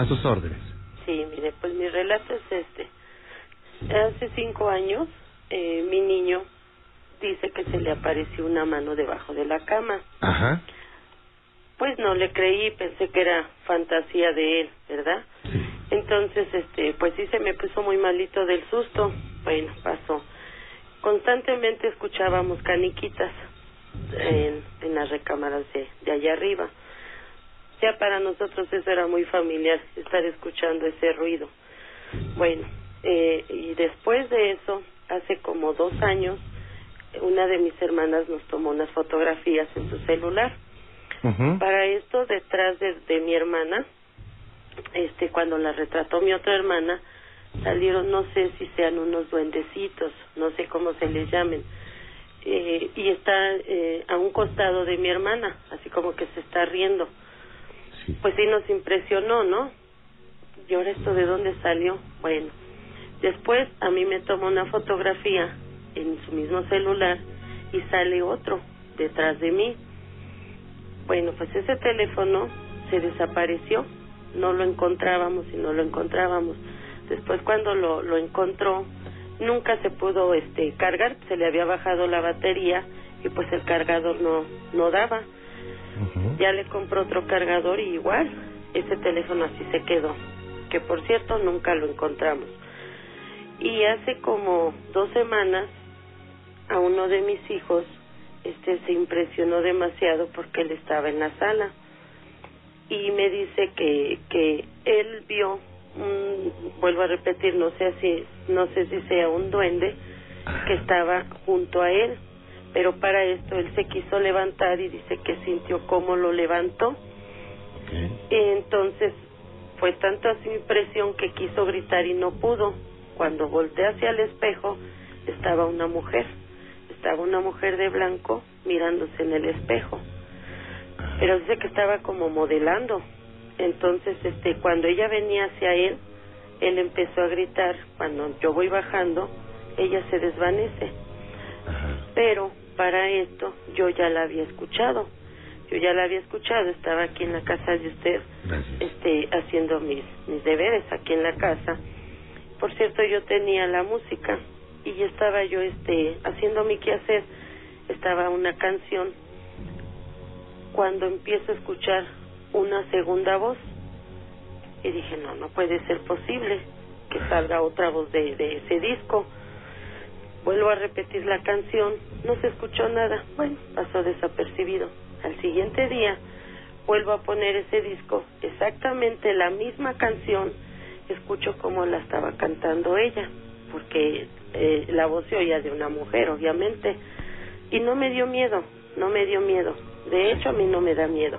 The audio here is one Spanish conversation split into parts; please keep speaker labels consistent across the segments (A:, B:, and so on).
A: A sus órdenes.
B: Sí, mire, pues mi relato es este. Hace cinco años, eh, mi niño dice que se le apareció una mano debajo de la cama.
A: Ajá.
B: Pues no le creí, pensé que era fantasía de él, ¿verdad?
A: Sí.
B: Entonces, este, pues sí se me puso muy malito del susto. Bueno, pasó. Constantemente escuchábamos caniquitas en, en las recámaras de, de allá arriba. Ya para nosotros eso era muy familiar, estar escuchando ese ruido. Bueno, eh, y después de eso, hace como dos años, una de mis hermanas nos tomó unas fotografías en su celular. Para esto, detrás de, de mi hermana, este, cuando la retrató mi otra hermana, salieron, no sé si sean unos duendecitos, no sé cómo se les llamen, eh, y está eh, a un costado de mi hermana, así como que se está riendo. Pues sí nos impresionó, ¿no? ¿Y ahora esto de dónde salió? Bueno, después a mí me toma una fotografía en su mismo celular y sale otro detrás de mí. Bueno, pues ese teléfono se desapareció, no lo encontrábamos y no lo encontrábamos. Después cuando lo, lo encontró, nunca se pudo este cargar, se le había bajado la batería y pues el cargador no no daba. Ya le compró otro cargador y igual ese teléfono así se quedó, que por cierto nunca lo encontramos. Y hace como dos semanas a uno de mis hijos este se impresionó demasiado porque él estaba en la sala. Y me dice que que él vio un, vuelvo a repetir no sé si no sé si sea un duende que estaba junto a él pero para esto él se quiso levantar y dice que sintió cómo lo levantó entonces fue tanta su impresión que quiso gritar y no pudo. Cuando volteé hacia el espejo estaba una mujer, estaba una mujer de blanco mirándose en el espejo, pero dice que estaba como modelando. Entonces, este, cuando ella venía hacia él, él empezó a gritar. Cuando yo voy bajando, ella se desvanece.
A: Ajá.
B: Pero para esto yo ya la había escuchado. Yo ya la había escuchado, estaba aquí en la casa de usted
A: Gracias.
B: este haciendo mis mis deberes aquí en la casa por cierto yo tenía la música y estaba yo este haciendo mi quehacer estaba una canción cuando empiezo a escuchar una segunda voz y dije no no puede ser posible que salga otra voz de, de ese disco vuelvo a repetir la canción. No se escuchó nada. Bueno pasó desapercibido. Al siguiente día vuelvo a poner ese disco, exactamente la misma canción, escucho como la estaba cantando ella, porque eh, la voz se oía de una mujer, obviamente, y no me dio miedo, no me dio miedo, de hecho a mí no me da miedo.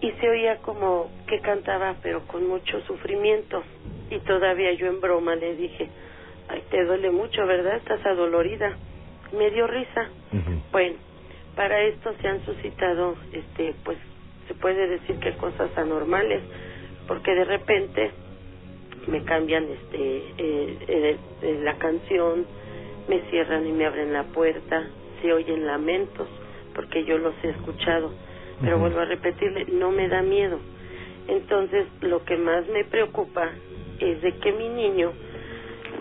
B: Y se oía como que cantaba, pero con mucho sufrimiento, y todavía yo en broma le dije, ay, te duele mucho, ¿verdad? Estás adolorida. Me dio risa. Bueno, para esto se han suscitado, este, pues, se puede decir que cosas anormales, porque de repente me cambian, este, eh, eh, eh, la canción, me cierran y me abren la puerta, se oyen lamentos, porque yo los he escuchado, pero vuelvo a repetirle, no me da miedo. Entonces, lo que más me preocupa es de que mi niño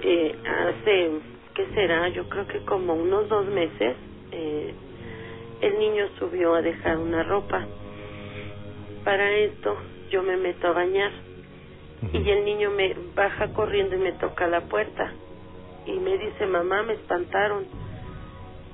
B: eh, hace, ¿qué será? Yo creo que como unos dos meses, eh, el niño subió a dejar una ropa. Para esto yo me meto a bañar y el niño me baja corriendo y me toca la puerta y me dice, mamá, me espantaron.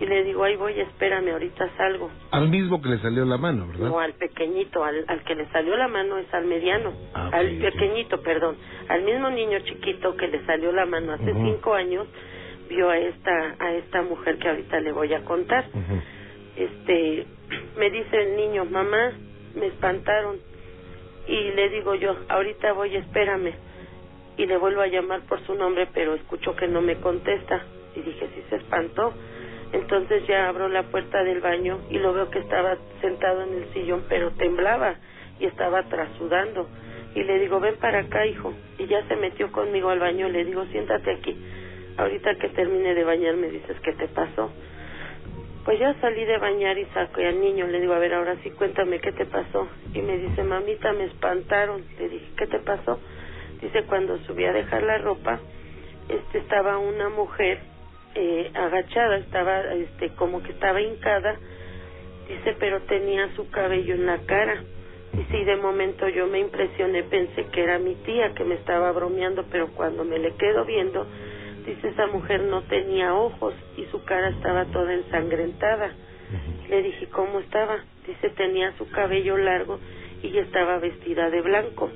B: Y le digo, ay voy, espérame, ahorita salgo.
A: Al mismo que le salió la mano, ¿verdad?
B: No, al pequeñito, al, al que le salió la mano es al mediano,
A: Ah,
B: al pequeñito, perdón, al mismo niño chiquito que le salió la mano hace cinco años, vio a esta, a esta mujer que ahorita le voy a contar. Este, me dice el niño, mamá, me espantaron. Y le digo yo, ahorita voy, espérame. Y le vuelvo a llamar por su nombre, pero escucho que no me contesta. Y dije, sí se espantó. Entonces ya abro la puerta del baño y lo veo que estaba sentado en el sillón, pero temblaba y estaba trasudando. Y le digo, ven para acá, hijo. Y ya se metió conmigo al baño. Le digo, siéntate aquí. Ahorita que termine de bañar me dices qué te pasó. Pues ya salí de bañar y saqué al niño. Le digo, a ver, ahora sí cuéntame qué te pasó. Y me dice, mamita, me espantaron. Le dije, ¿qué te pasó? Dice, cuando subí a dejar la ropa, este estaba una mujer eh, agachada, estaba este como que estaba hincada, dice, pero tenía su cabello en la cara. Y sí, de momento yo me impresioné, pensé que era mi tía que me estaba bromeando, pero cuando me le quedo viendo, dice, esa mujer no tenía ojos y su cara estaba toda ensangrentada. Le dije, ¿cómo estaba? Dice, tenía su cabello largo y estaba vestida de blanco.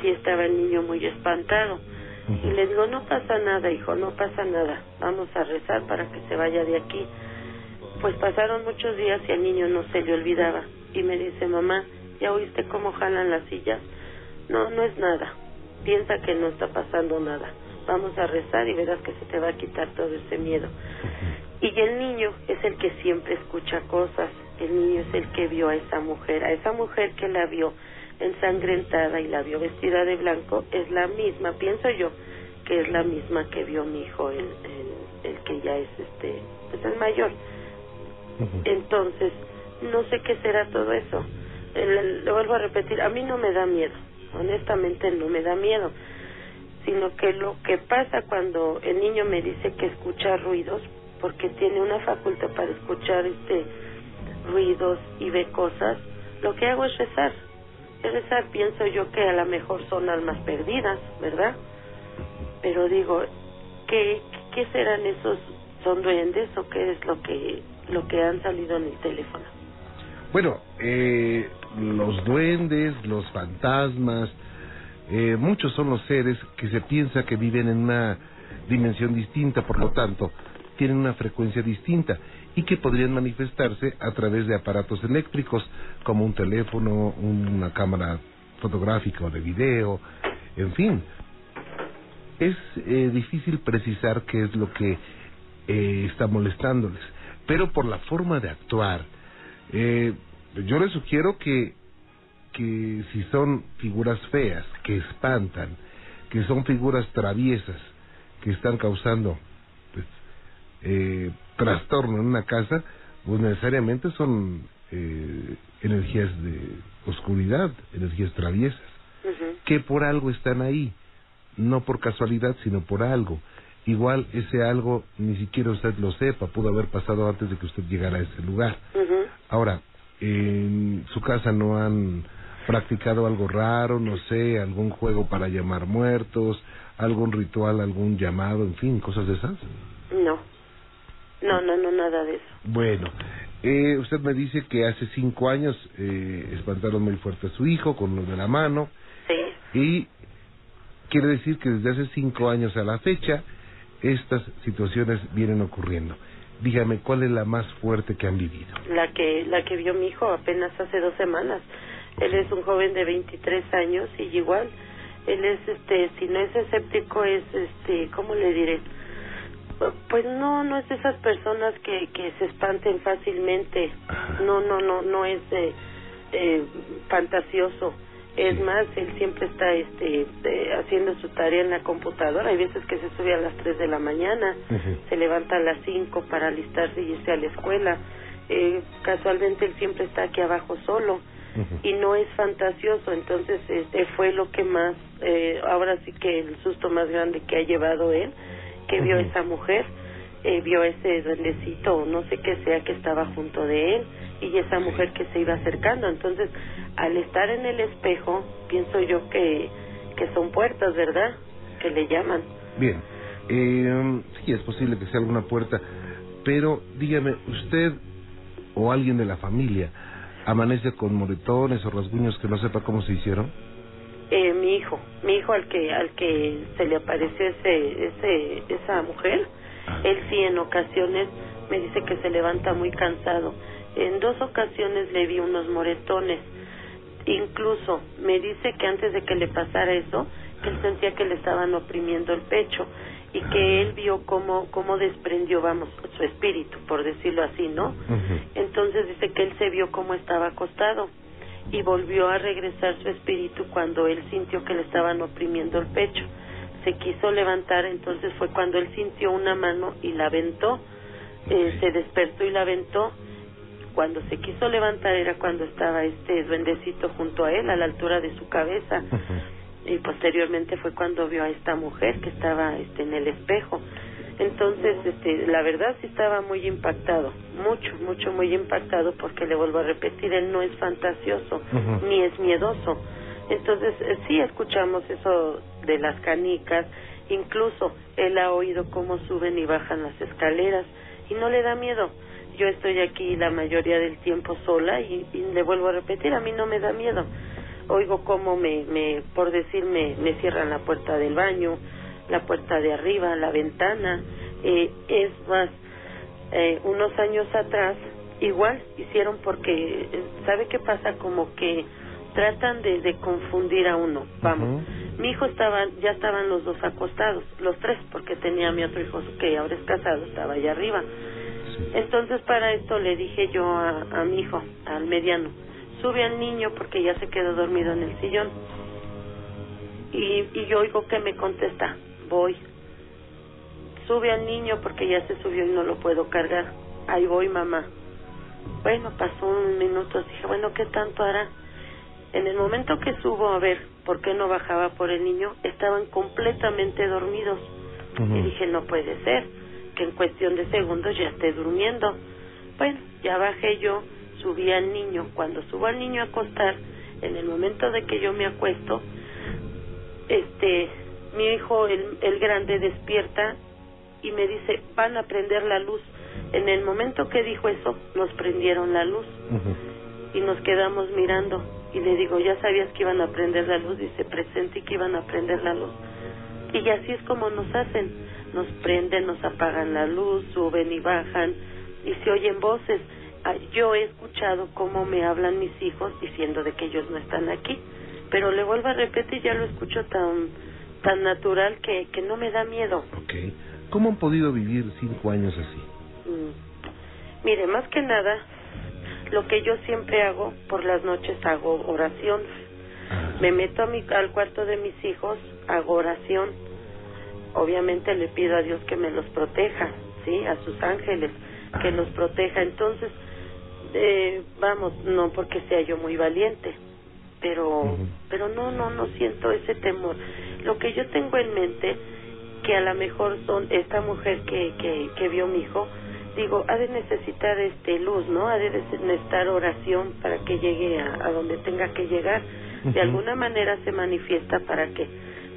B: Sí, estaba el niño muy espantado. Y le digo, no pasa nada, hijo, no pasa nada. Vamos a rezar para que se vaya de aquí. Pues pasaron muchos días y al niño no se le olvidaba. Y me dice, mamá, ¿ya oíste cómo jalan las sillas? No, no es nada. Piensa que no está pasando nada. Vamos a rezar y verás que se te va a quitar todo ese miedo. Y el niño es el que siempre escucha cosas. El niño es el que vio a esa mujer. A esa mujer que la vio ensangrentada y la vio vestida de blanco es la misma, pienso yo, que es la misma que vio mi hijo, el, el, el que ya es este, pues el mayor. Entonces, no sé qué será todo eso. Le vuelvo a repetir, a mí no me da miedo, honestamente no me da miedo, sino que lo que pasa cuando el niño me dice que escucha ruidos, porque tiene una facultad para escuchar este ruidos y ve cosas, lo que hago es rezar. Pienso yo que a lo mejor son almas perdidas, ¿verdad? Pero digo, ¿qué, qué serán esos? ¿Son duendes o qué es lo que, lo que han salido en el teléfono?
A: Bueno, eh, los duendes, los fantasmas, eh, muchos son los seres que se piensa que viven en una dimensión distinta, por lo tanto, tienen una frecuencia distinta y que podrían manifestarse a través de aparatos eléctricos como un teléfono, una cámara fotográfica o de video, en fin. Es eh, difícil precisar qué es lo que eh, está molestándoles, pero por la forma de actuar, eh, yo les sugiero que, que si son figuras feas, que espantan, que son figuras traviesas, que están causando pues, eh, trastorno en una casa, pues necesariamente son eh, energías de oscuridad, energías traviesas, que por algo están ahí, no por casualidad, sino por algo. Igual ese algo ni siquiera usted lo sepa, pudo haber pasado antes de que usted llegara a ese lugar. Ahora, en su casa no han practicado algo raro, no sé, algún juego para llamar muertos, algún ritual, algún llamado, en fin, cosas de esas.
B: No, no, no, no, nada de eso.
A: Bueno, eh, usted me dice que hace cinco años eh, espantaron muy fuerte a su hijo con lo de la mano.
B: Sí.
A: Y quiere decir que desde hace cinco años a la fecha estas situaciones vienen ocurriendo. Dígame, ¿cuál es la más fuerte que han vivido?
B: La que, la que vio mi hijo apenas hace dos semanas. Él es un joven de 23 años y igual, él es, este, si no es escéptico, es, este, ¿cómo le diré? Pues no, no es de esas personas que, que se espanten fácilmente. No, no, no, no es eh, eh, fantasioso. Es más, él siempre está este, eh, haciendo su tarea en la computadora. Hay veces que se sube a las 3 de la mañana, se levanta a las 5 para alistarse y irse a la escuela. Eh, casualmente él siempre está aquí abajo solo y no es fantasioso. Entonces, este fue lo que más, eh, ahora sí que el susto más grande que ha llevado él, que vio esa mujer, eh, vio ese duendecito no sé qué sea que estaba junto de él y esa mujer que se iba acercando. Entonces, al estar en el espejo, pienso yo que, que son puertas, ¿verdad? Que le llaman.
A: Bien, eh, sí, es posible que sea alguna puerta, pero dígame, ¿usted o alguien de la familia amanece con moretones o rasguños que no sepa cómo se hicieron?
B: Eh, mi hijo, mi hijo al que al que se le apareció ese, ese esa mujer,
A: Ah.
B: él sí en ocasiones me dice que se levanta muy cansado. En dos ocasiones le vi unos moretones. Incluso me dice que antes de que le pasara eso, que él sentía que le estaban oprimiendo el pecho y que él vio cómo, cómo desprendió, vamos, su espíritu, por decirlo así, ¿no? Entonces dice que él se vio cómo estaba acostado y volvió a regresar su espíritu cuando él sintió que le estaban oprimiendo el pecho. Se quiso levantar, entonces fue cuando él sintió una mano y la aventó, eh, se despertó y la aventó. Cuando se quiso levantar era cuando estaba este duendecito junto a él, a la altura de su cabeza. Y posteriormente fue cuando vio a esta mujer que estaba este, en el espejo. Entonces, este, la verdad sí estaba muy impactado, mucho, mucho, muy impactado porque le vuelvo a repetir, él no es fantasioso, ni es miedoso. Entonces, eh, sí escuchamos eso de las canicas, incluso él ha oído cómo suben y bajan las escaleras y no le da miedo. Yo estoy aquí la mayoría del tiempo sola y, le vuelvo a repetir, a mí no me da miedo. Oigo cómo me, me por decir, me, me cierran la puerta del baño, la puerta de arriba, la ventana. Eh, es más, eh, unos años atrás, igual hicieron porque, ¿sabe qué pasa? Como que tratan de, de confundir a uno. Vamos, mi hijo estaba, ya estaban los dos acostados, los tres, porque tenía mi otro hijo que ahora es casado, estaba allá arriba. Entonces para esto le dije yo a, a mi hijo, al mediano, sube al niño porque ya se quedó dormido en el sillón. Y, y yo oigo que me contesta, voy. Sube al niño porque ya se subió y no lo puedo cargar. Ahí voy, mamá. Bueno, pasó un minuto, dije, bueno, ¿qué tanto hará? En el momento que subo a ver por qué no bajaba por el niño, estaban completamente dormidos. Y dije, no puede ser, que en cuestión de segundos ya esté durmiendo. Bueno, ya bajé yo, subí al niño. Cuando subo al niño a acostar, en el momento de que yo me acuesto, este, mi hijo, el, el grande, despierta y me dice, van a prender la luz. En el momento que dijo eso, nos prendieron la luz y nos quedamos mirando. Y le digo, ¿ya sabías que iban a prender la luz? Dice, presente que iban a prender la luz. Y así es como nos hacen. Nos prenden, nos apagan la luz, suben y bajan y se oyen voces. Ah, yo he escuchado cómo me hablan mis hijos diciendo de que ellos no están aquí, pero le vuelvo a repetir, ya lo escucho tan tan natural que, que no me da miedo.
A: Ok. ¿Cómo han podido vivir cinco años así?
B: Mm. Mire, más que nada, lo que yo siempre hago, por las noches hago oración. Ah. Me meto a mi, al cuarto de mis hijos, hago oración. Obviamente le pido a Dios que me los proteja, ¿sí? A sus ángeles, que los proteja. Entonces, eh, vamos, no porque sea yo muy valiente, pero pero no no no siento ese temor lo que yo tengo en mente que a lo mejor son esta mujer que que, que vio mi hijo digo ha de necesitar este luz no ha de necesitar oración para que llegue a, donde tenga que llegar. De alguna manera se manifiesta para que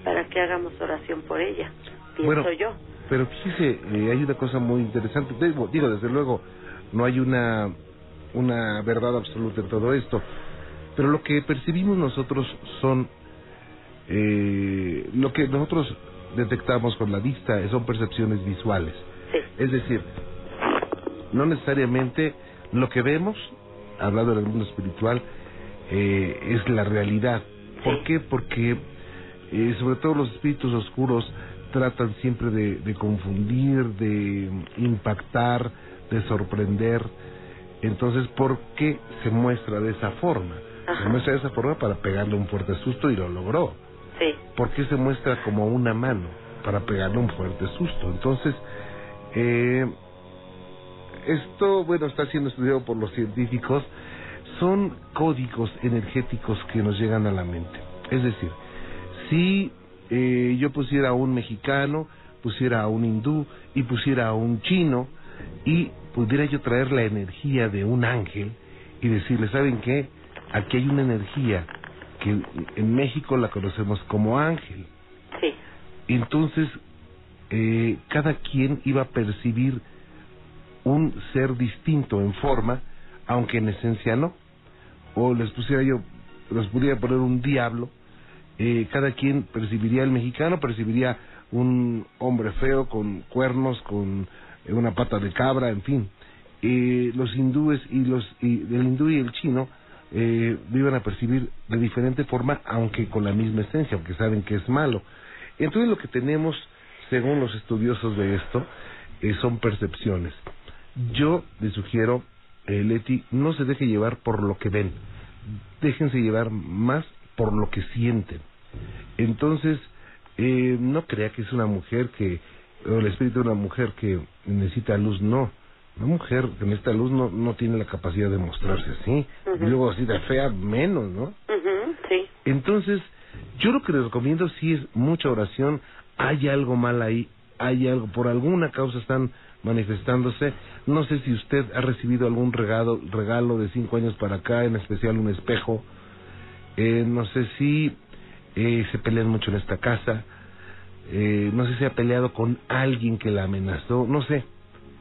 B: para que hagamos oración por ella pienso yo.
A: pero fíjese eh, hay una cosa muy interesante. Digo, digo desde luego no hay una una verdad absoluta en todo esto pero lo que percibimos nosotros son eh, lo que nosotros detectamos con la vista son percepciones visuales. Es decir, no necesariamente lo que vemos, hablando del mundo espiritual, eh, es la realidad. ¿Por qué? Porque eh, sobre todo los espíritus oscuros tratan siempre de, de confundir, de impactar, de sorprender. Entonces, ¿por qué se muestra de esa forma? Se muestra de esa forma para pegarle un fuerte susto y lo logró.
B: Sí.
A: ¿Por qué se muestra como una mano? Para pegarle un fuerte susto. Entonces, eh, esto, bueno, está siendo estudiado por los científicos. Son códigos energéticos que nos llegan a la mente. Es decir, si eh, yo pusiera a un mexicano, pusiera a un hindú y pusiera a un chino y pudiera yo traer la energía de un ángel y decirle, ¿saben qué? aquí hay una energía que en México la conocemos como ángel.
B: Sí.
A: Entonces, eh, cada quien iba a percibir un ser distinto en forma, aunque en esencia no. O les pusiera yo, les pudiera poner un diablo, eh, cada quien percibiría, el mexicano percibiría un hombre feo con cuernos, con una pata de cabra, en fin. Eh, los hindúes y los y el hindú y el chino eh, vivan a percibir de diferente forma, aunque con la misma esencia, aunque saben que es malo. Entonces lo que tenemos, según los estudiosos de esto, eh, son percepciones. Yo les sugiero, eh, Leti, no se deje llevar por lo que ven, déjense llevar más por lo que sienten. Entonces, no crea que es una mujer que, o el espíritu de una mujer que necesita luz, no. Una mujer en esta luz no, no tiene la capacidad de mostrarse así. Y luego así de fea, menos, ¿no?
B: Sí.
A: Entonces, yo lo que les recomiendo sí es mucha oración. Hay algo mal ahí, hay algo, por alguna causa están manifestándose. No sé si usted ha recibido algún regalo, regalo de cinco años para acá, en especial un espejo. Eh, no sé si eh, se pelean mucho en esta casa. Eh, no sé si ha peleado con alguien que la amenazó. No sé.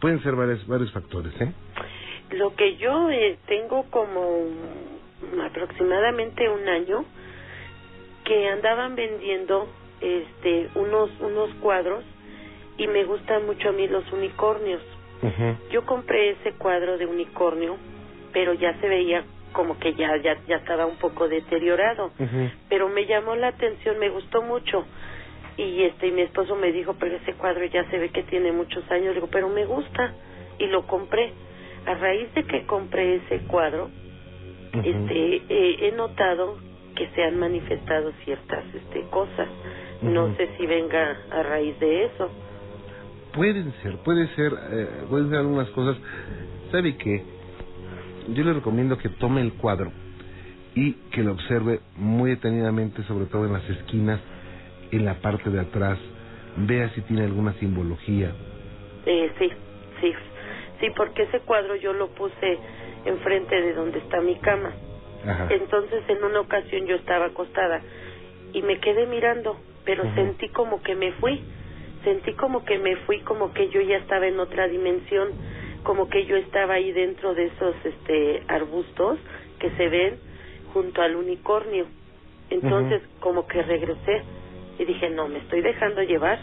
A: Pueden ser varios, varios factores, ¿eh?
B: Lo que yo eh, tengo como aproximadamente un año que andaban vendiendo este unos unos cuadros y me gustan mucho a mí los unicornios. Yo compré ese cuadro de unicornio, pero ya se veía como que ya ya ya estaba un poco deteriorado, pero me llamó la atención, me gustó mucho. Y este y mi esposo me dijo, "Pero ese cuadro ya se ve que tiene muchos años." Le digo, "Pero me gusta." Y lo compré. A raíz de que compré ese cuadro, este eh, he notado que se han manifestado ciertas este cosas. No sé si venga a raíz de eso.
A: Pueden ser, puede ser, eh, pueden ser algunas cosas. ¿Sabe qué? Yo le recomiendo que tome el cuadro y que lo observe muy detenidamente, sobre todo en las esquinas, en la parte de atrás. Vea si tiene alguna simbología.
B: Eh, sí, sí, sí, porque ese cuadro yo lo puse enfrente de donde está mi cama.
A: Ajá.
B: Entonces en una ocasión yo estaba acostada y me quedé mirando, pero sentí como que me fui, sentí como que me fui, como que yo ya estaba en otra dimensión, como que yo estaba ahí dentro de esos este arbustos que se ven junto al unicornio. Entonces como que regresé y dije, no, me estoy dejando llevar,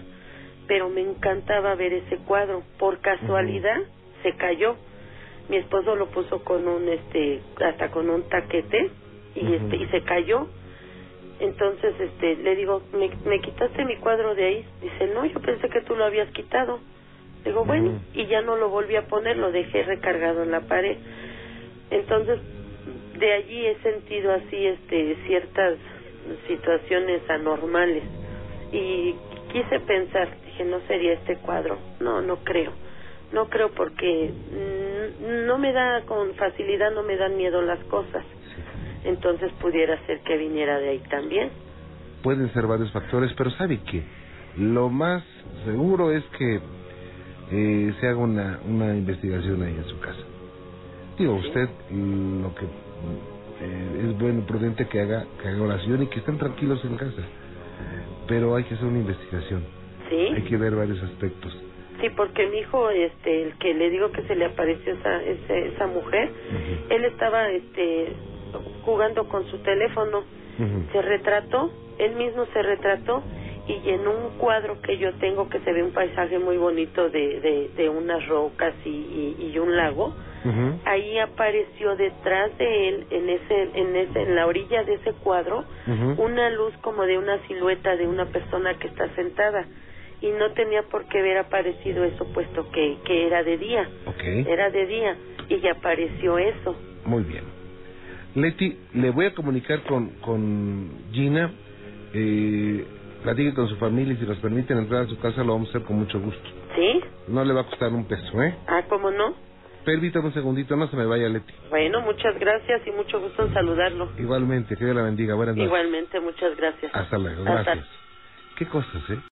B: pero me encantaba ver ese cuadro. Por casualidad se cayó. Mi esposo lo puso con un este hasta con un taquete y este y se cayó. Entonces este le digo, "¿Me, me quitaste mi cuadro de ahí?" Dice, "No, yo pensé que tú lo habías quitado." Digo, "Bueno." Y ya no lo volví a poner, lo dejé recargado en la pared. Entonces, de allí he sentido así este ciertas situaciones anormales y quise pensar, dije, no sería este cuadro. No, no creo. No creo porque mm, no me da con facilidad, no me dan miedo las cosas. Entonces pudiera ser que viniera de ahí también.
A: Pueden ser varios factores, pero ¿sabe qué? Lo más seguro es que eh, se haga una, una investigación ahí en su casa. Digo, usted mm, lo que eh, es bueno, prudente que haga, que haga oración y que estén tranquilos en casa. Pero hay que hacer una investigación.
B: ¿Sí?
A: Hay que ver varios aspectos.
B: Sí, porque mi hijo, este, el que le digo que se le apareció esa, ese- esa mujer, él estaba, este, jugando con su teléfono, se retrató, él mismo se retrató y en un cuadro que yo tengo que se ve un paisaje muy bonito de, de, de unas rocas y, y, y un lago, Ahí apareció detrás de él, en ese, en ese, en la orilla de ese cuadro, una luz como de una silueta de una persona que está sentada y no tenía por qué haber aparecido eso puesto que, que era de día,
A: Ok,
B: era de día y ya apareció eso.
A: muy bien. Leti, le voy a comunicar con, con Gina. Eh, platique con su familia y si nos permiten entrar a su casa lo vamos a hacer con mucho gusto.
B: ¿Sí?
A: No le va a costar un peso, ¿eh?
B: Ah, ¿cómo no?
A: Permítame un segundito, no se me vaya Leti.
B: Bueno, muchas gracias y mucho gusto en saludarlo.
A: Igualmente, que Dios la bendiga. Buenas noches.
B: Igualmente, muchas gracias.
A: Hasta luego,
B: Hasta-
A: gracias. Qué cosas, ¿eh?